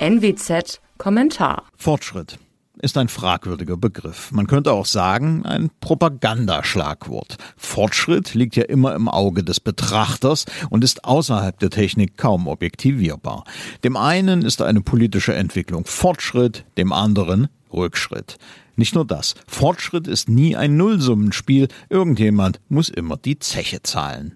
NWZ Kommentar. Fortschritt ist ein fragwürdiger Begriff. Man könnte auch sagen, ein Propagandaschlagwort. Fortschritt liegt ja immer im Auge des Betrachters und ist außerhalb der Technik kaum objektivierbar. Dem einen ist eine politische Entwicklung Fortschritt, dem anderen Rückschritt. Nicht nur das. Fortschritt ist nie ein Nullsummenspiel. Irgendjemand muss immer die Zeche zahlen.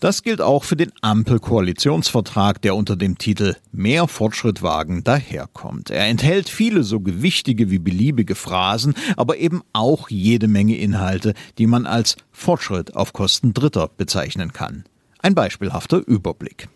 Das gilt auch für den Ampel-Koalitionsvertrag, der unter dem Titel Mehr Fortschritt wagen daherkommt. Er enthält viele so gewichtige wie beliebige Phrasen, aber eben auch jede Menge Inhalte, die man als Fortschritt auf Kosten Dritter bezeichnen kann. Ein beispielhafter Überblick.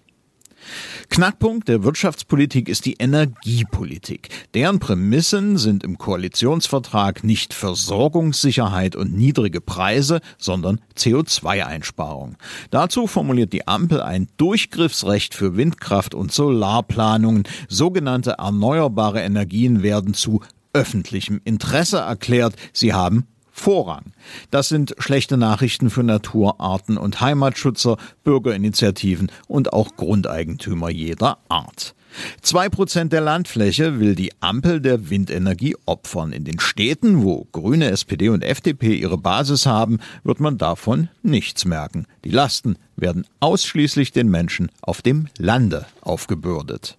Knackpunkt der Wirtschaftspolitik ist die Energiepolitik. Deren Prämissen sind im Koalitionsvertrag nicht Versorgungssicherheit und niedrige Preise, sondern CO2-Einsparung. Dazu formuliert die Ampel ein Durchgriffsrecht für Windkraft und Solarplanungen. Sogenannte erneuerbare Energien werden zu öffentlichem Interesse erklärt. Sie haben Vorrang. Das sind schlechte Nachrichten für Natur, Arten und Heimatschützer, Bürgerinitiativen und auch Grundeigentümer jeder Art. Zwei Prozent der Landfläche will die Ampel der Windenergie opfern. In den Städten, wo Grüne, SPD und FDP ihre Basis haben, wird man davon nichts merken. Die Lasten werden ausschließlich den Menschen auf dem Lande aufgebürdet.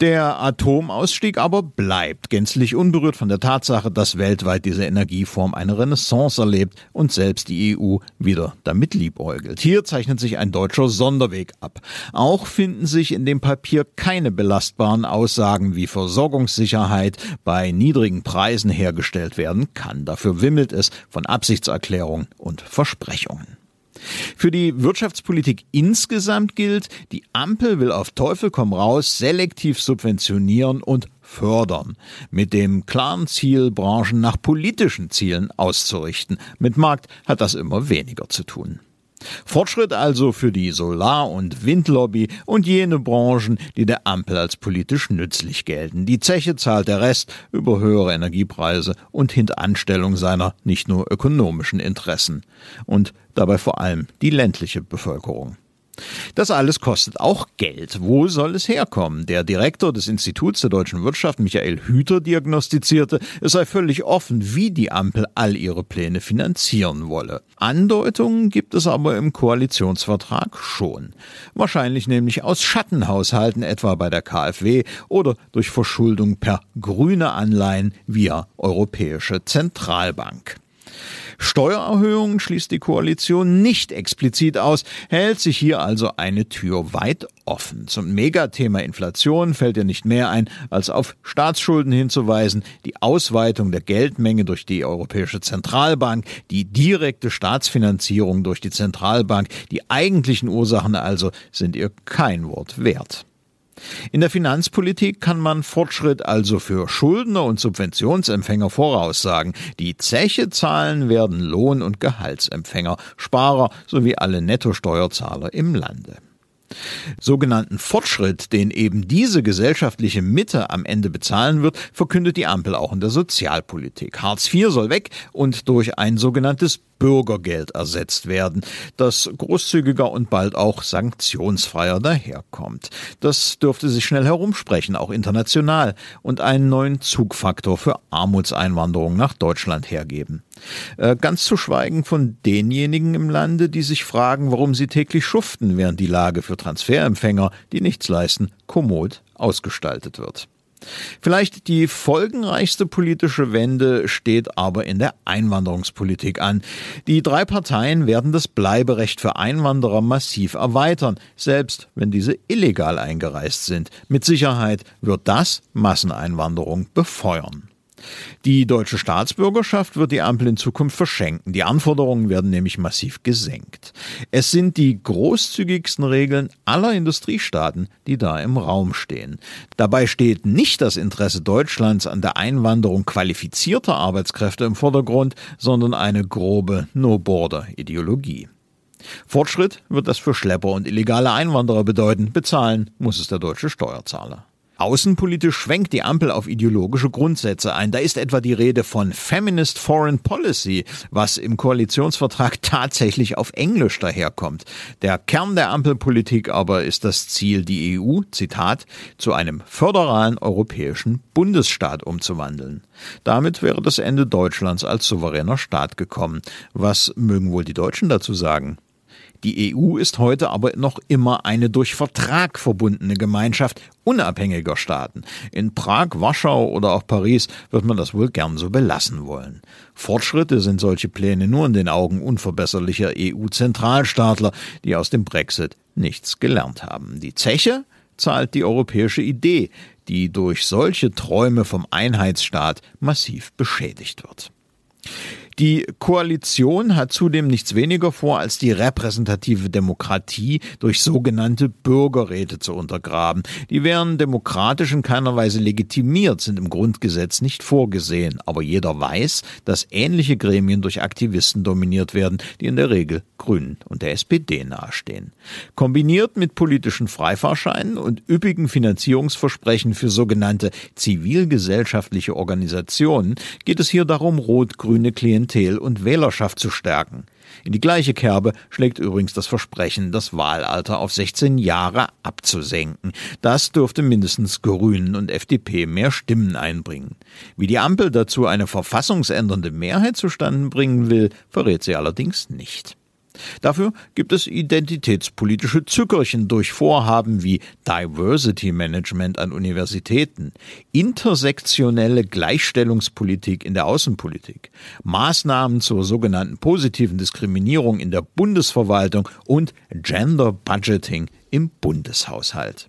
Der Atomausstieg aber bleibt gänzlich unberührt von der Tatsache, dass weltweit diese Energieform eine Renaissance erlebt und selbst die EU wieder damit liebäugelt. Hier zeichnet sich ein deutscher Sonderweg ab. Auch finden sich in dem Papier keine belastbaren Aussagen, wie Versorgungssicherheit bei niedrigen Preisen hergestellt werden kann. Dafür wimmelt es von Absichtserklärungen und Versprechungen. Für die Wirtschaftspolitik insgesamt gilt, die Ampel will auf Teufel komm raus selektiv subventionieren und fördern, mit dem klaren Ziel, Branchen nach politischen Zielen auszurichten. Mit Markt hat das immer weniger zu tun. Fortschritt also für die Solar- und Windlobby und jene Branchen, die der Ampel als politisch nützlich gelten. Die Zeche zahlt der Rest über höhere Energiepreise und Hintanstellung seiner nicht nur ökonomischen Interessen und dabei vor allem die ländliche Bevölkerung. Das alles kostet auch Geld. Wo soll es herkommen? Der Direktor des Instituts der deutschen Wirtschaft, Michael Hüter, diagnostizierte, es sei völlig offen, wie die Ampel all ihre Pläne finanzieren wolle. Andeutungen gibt es aber im Koalitionsvertrag schon. Wahrscheinlich nämlich aus Schattenhaushalten, etwa bei der KfW oder durch Verschuldung per grüne Anleihen via Europäische Zentralbank. Steuererhöhungen schließt die Koalition nicht explizit aus, hält sich hier also eine Tür weit offen. Zum Megathema Inflation fällt ihr nicht mehr ein, als auf Staatsschulden hinzuweisen, die Ausweitung der Geldmenge durch die Europäische Zentralbank, die direkte Staatsfinanzierung durch die Zentralbank, die eigentlichen Ursachen also sind ihr kein Wort wert. In der Finanzpolitik kann man Fortschritt also für Schuldner und Subventionsempfänger voraussagen. Die Zeche zahlen werden Lohn- und Gehaltsempfänger, Sparer sowie alle Nettosteuerzahler im Lande. Sogenannten Fortschritt, den eben diese gesellschaftliche Mitte am Ende bezahlen wird, verkündet die Ampel auch in der Sozialpolitik. Hartz IV soll weg und durch ein sogenanntes Bürgergeld ersetzt werden, das großzügiger und bald auch sanktionsfreier daherkommt. Das dürfte sich schnell herumsprechen, auch international, und einen neuen Zugfaktor für Armutseinwanderung nach Deutschland hergeben. Äh, ganz zu schweigen von denjenigen im Lande, die sich fragen, warum sie täglich schuften, während die Lage für Transferempfänger, die nichts leisten, kommod ausgestaltet wird. Vielleicht die folgenreichste politische Wende steht aber in der Einwanderungspolitik an. Die drei Parteien werden das Bleiberecht für Einwanderer massiv erweitern, selbst wenn diese illegal eingereist sind. Mit Sicherheit wird das Masseneinwanderung befeuern. Die deutsche Staatsbürgerschaft wird die Ampel in Zukunft verschenken. Die Anforderungen werden nämlich massiv gesenkt. Es sind die großzügigsten Regeln aller Industriestaaten, die da im Raum stehen. Dabei steht nicht das Interesse Deutschlands an der Einwanderung qualifizierter Arbeitskräfte im Vordergrund, sondern eine grobe No-Border-Ideologie. Fortschritt wird das für Schlepper und illegale Einwanderer bedeuten. Bezahlen muss es der deutsche Steuerzahler. Außenpolitisch schwenkt die Ampel auf ideologische Grundsätze ein. Da ist etwa die Rede von Feminist Foreign Policy, was im Koalitionsvertrag tatsächlich auf Englisch daherkommt. Der Kern der Ampelpolitik aber ist das Ziel, die EU, Zitat, zu einem föderalen europäischen Bundesstaat umzuwandeln. Damit wäre das Ende Deutschlands als souveräner Staat gekommen. Was mögen wohl die Deutschen dazu sagen? Die EU ist heute aber noch immer eine durch Vertrag verbundene Gemeinschaft unabhängiger Staaten. In Prag, Warschau oder auch Paris wird man das wohl gern so belassen wollen. Fortschritte sind solche Pläne nur in den Augen unverbesserlicher EU-Zentralstaatler, die aus dem Brexit nichts gelernt haben. Die Zeche zahlt die europäische Idee, die durch solche Träume vom Einheitsstaat massiv beschädigt wird. Die Koalition hat zudem nichts weniger vor, als die repräsentative Demokratie durch sogenannte Bürgerräte zu untergraben. Die wären demokratisch in keiner Weise legitimiert, sind im Grundgesetz nicht vorgesehen. Aber jeder weiß, dass ähnliche Gremien durch Aktivisten dominiert werden, die in der Regel Grünen und der SPD nahestehen. Kombiniert mit politischen Freifahrscheinen und üppigen Finanzierungsversprechen für sogenannte zivilgesellschaftliche Organisationen geht es hier darum, rot-grüne Klientel Klientel und Wählerschaft zu stärken. In die gleiche Kerbe schlägt übrigens das Versprechen, das Wahlalter auf 16 Jahre abzusenken. Das dürfte mindestens Grünen und FDP mehr Stimmen einbringen. Wie die Ampel dazu eine verfassungsändernde Mehrheit zustande bringen will, verrät sie allerdings nicht. Dafür gibt es identitätspolitische Zückerchen durch Vorhaben wie Diversity Management an Universitäten, intersektionelle Gleichstellungspolitik in der Außenpolitik, Maßnahmen zur sogenannten positiven Diskriminierung in der Bundesverwaltung und Gender Budgeting im Bundeshaushalt.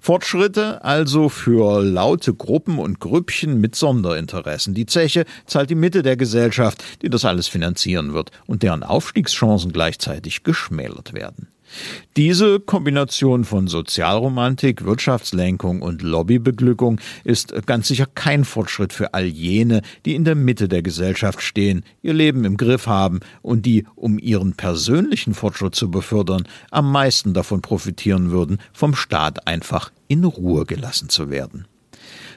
Fortschritte also für laute Gruppen und Grüppchen mit Sonderinteressen. Die Zeche zahlt die Mitte der Gesellschaft, die das alles finanzieren wird und deren Aufstiegschancen gleichzeitig geschmälert werden. Diese Kombination von Sozialromantik, Wirtschaftslenkung und Lobbybeglückung ist ganz sicher kein Fortschritt für all jene, die in der Mitte der Gesellschaft stehen, ihr Leben im Griff haben und die, um ihren persönlichen Fortschritt zu befördern, am meisten davon profitieren würden, vom Staat einfach in Ruhe gelassen zu werden.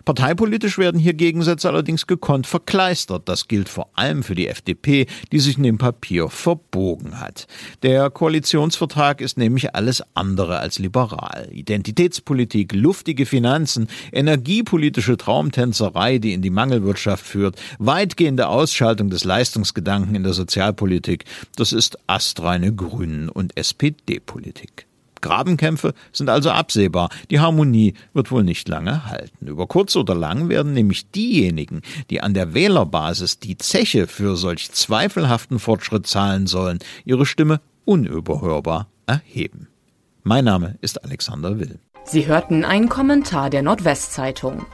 Parteipolitisch werden hier Gegensätze allerdings gekonnt verkleistert. Das gilt vor allem für die FDP, die sich in dem Papier verbogen hat. Der Koalitionsvertrag ist nämlich alles andere als liberal. Identitätspolitik, luftige Finanzen, energiepolitische Traumtänzerei, die in die Mangelwirtschaft führt, weitgehende Ausschaltung des Leistungsgedanken in der Sozialpolitik, das ist astreine Grünen- und SPD-Politik. Grabenkämpfe sind also absehbar. Die Harmonie wird wohl nicht lange halten. Über kurz oder lang werden nämlich diejenigen, die an der Wählerbasis die Zeche für solch zweifelhaften Fortschritt zahlen sollen, ihre Stimme unüberhörbar erheben. Mein Name ist Alexander Will. Sie hörten einen Kommentar der Nordwestzeitung.